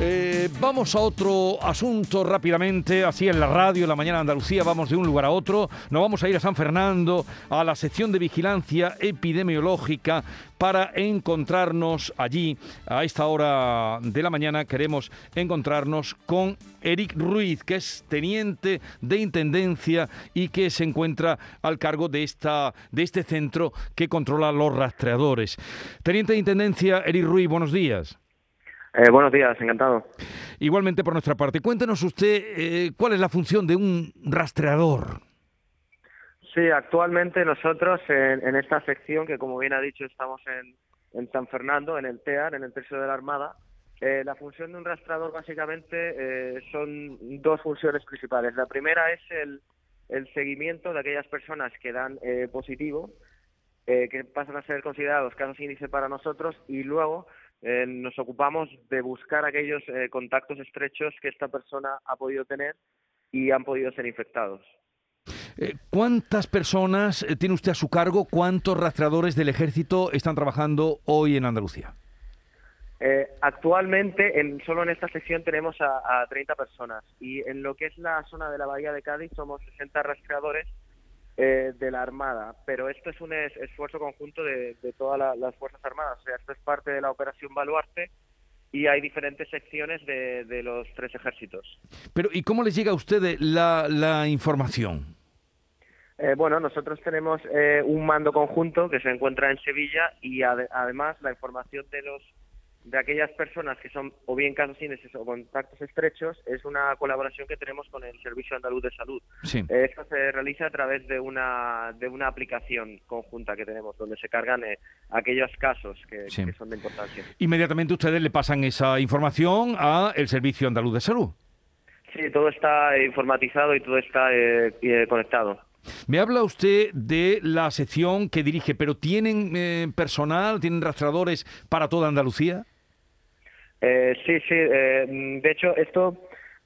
Eh, vamos a otro asunto rápidamente, así en la radio, en la mañana de Andalucía, vamos de un lugar a otro. Nos vamos a ir a San Fernando, a la sección de vigilancia epidemiológica, para encontrarnos allí. A esta hora de la mañana queremos encontrarnos con Eric Ruiz, que es teniente de intendencia y que se encuentra al cargo de, esta, de este centro que controla los rastreadores. Teniente de intendencia, Eric Ruiz, buenos días. Eh, buenos días, encantado. Igualmente por nuestra parte, cuéntenos usted eh, cuál es la función de un rastreador. Sí, actualmente nosotros en, esta sección, que como bien ha dicho estamos en, San Fernando, en el TEAR, en el Tercio de la Armada, eh, la función de un rastreador básicamente son dos funciones principales. La primera es el, el seguimiento de aquellas personas que dan positivo, que pasan a ser considerados casos índice para nosotros, y luego eh, nos ocupamos de buscar aquellos eh, contactos estrechos que esta persona ha podido tener y han podido ser infectados. Eh, ¿Cuántas personas tiene usted a su cargo? ¿Cuántos rastreadores del ejército están trabajando hoy en Andalucía? actualmente, en, solo en esta sección tenemos a, a 30 personas y en lo que es la zona de la Bahía de Cádiz somos 60 rastreadores eh, de la Armada, pero esto es un esfuerzo conjunto de, todas las Fuerzas Armadas, o sea, esto es parte de la Operación Baluarte y hay diferentes secciones de, los tres ejércitos. Pero, ¿y cómo les llega a ustedes la, información? Eh, bueno, nosotros tenemos eh, un mando conjunto que se encuentra en Sevilla y además la información de los de aquellas personas que son o bien casos índices o contactos estrechos es una colaboración que tenemos con el Servicio Andaluz de Salud. Sí. Esto se realiza a través de una de una aplicación conjunta que tenemos donde se cargan eh, aquellos casos que, son de importancia. Inmediatamente ustedes le pasan esa información a el Servicio Andaluz de Salud. Sí, todo está informatizado y todo está eh, eh, conectado. Me habla usted de la sección que dirige, pero ¿tienen personal, tienen rastreadores para toda Andalucía? Eh, sí, sí. Eh, de hecho, esto,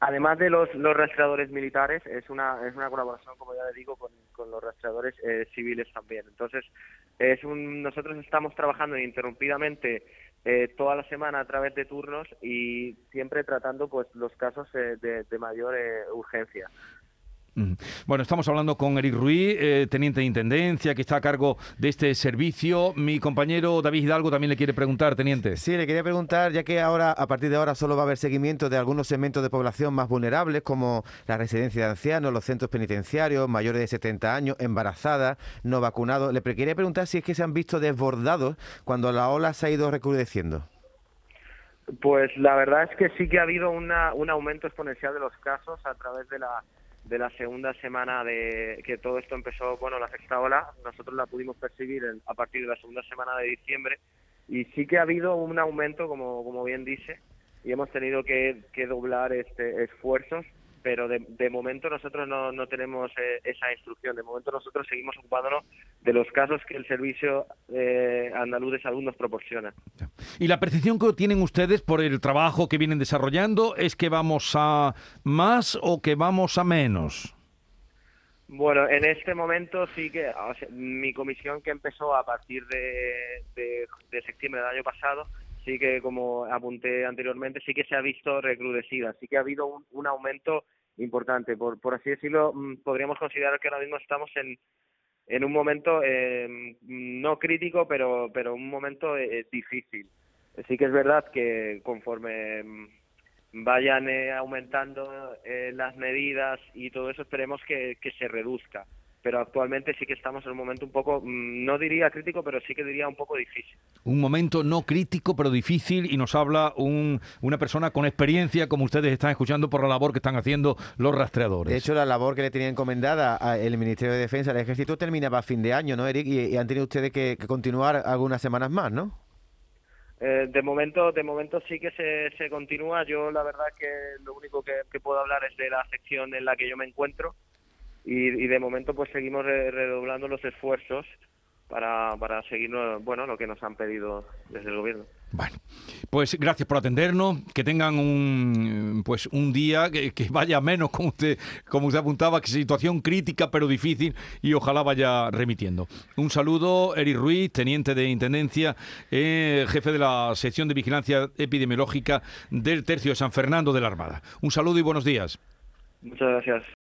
además de los, rastreadores militares, es una, es una colaboración, como ya le digo, con, los rastreadores eh, civiles también. Entonces, es un, nosotros estamos trabajando ininterrumpidamente eh, toda la semana a través de turnos y siempre tratando pues los casos de, de mayor urgencia. Bueno, estamos hablando con Eric Ruiz, eh, teniente de intendencia, que está a cargo de este servicio. Mi compañero David Hidalgo también le quiere preguntar, teniente. Sí, le quería preguntar, ya que ahora, a partir de ahora, solo va a haber seguimiento de algunos segmentos de población más vulnerables, como la residencia de ancianos, los centros penitenciarios, mayores de 70 años, embarazadas, no vacunados. Le quería preguntar si es que se han visto desbordados cuando la ola se ha ido recrudeciendo. Pues la verdad es que sí que ha habido una, un aumento exponencial de los casos a través de la de la segunda semana de que todo esto empezó, bueno, la sexta ola, nosotros la pudimos percibir a partir de la segunda semana de diciembre. Y sí que ha habido un aumento, como, como bien dice, y hemos tenido que, que doblar este esfuerzos pero de, de momento nosotros no, no tenemos eh, esa instrucción. De momento nosotros seguimos ocupándonos de los casos que el Servicio eh, Andaluz de Salud nos proporciona. ¿Y la percepción que tienen ustedes por el trabajo que vienen desarrollando es que vamos a más o que vamos a menos? Bueno, en este momento sí que mi comisión que empezó a partir de, de, septiembre del año pasado, sí que como apunté anteriormente, sí que se ha visto recrudecida, sí que ha habido un, aumento importante. Por, por así decirlo, mm, podríamos considerar que ahora mismo estamos en, un momento eh, no crítico, pero, pero un momento eh, difícil. Sí que es verdad que conforme mm, vayan eh, aumentando eh, las medidas y todo eso, esperemos que se reduzca pero actualmente sí que estamos en un momento un poco, mm, no diría crítico, pero sí que diría un poco difícil. Un momento no crítico, pero difícil, y nos habla un, una persona con experiencia, como ustedes están escuchando, por la labor que están haciendo los rastreadores. De hecho, la labor que le tenía encomendada el Ministerio de Defensa, el Ejército, terminaba a fin de año, ¿no, Eric? Y, han tenido ustedes que, continuar algunas semanas más, ¿no? Eh, de momento de momento sí que se, se continúa yo la verdad que lo único que puedo hablar es de la sección en la que yo me encuentro y, de momento pues seguimos redoblando los esfuerzos para, para seguir bueno, lo que nos han pedido desde el gobierno. Bueno, pues gracias por atendernos, que tengan un pues un día que, vaya menos como usted como usted apuntaba, que situación crítica pero difícil y ojalá vaya remitiendo. Un saludo, Eric Ruiz, teniente de intendencia, eh, jefe de la sección de vigilancia epidemiológica del tercio de San Fernando de la Armada. Un saludo y buenos días. Muchas gracias.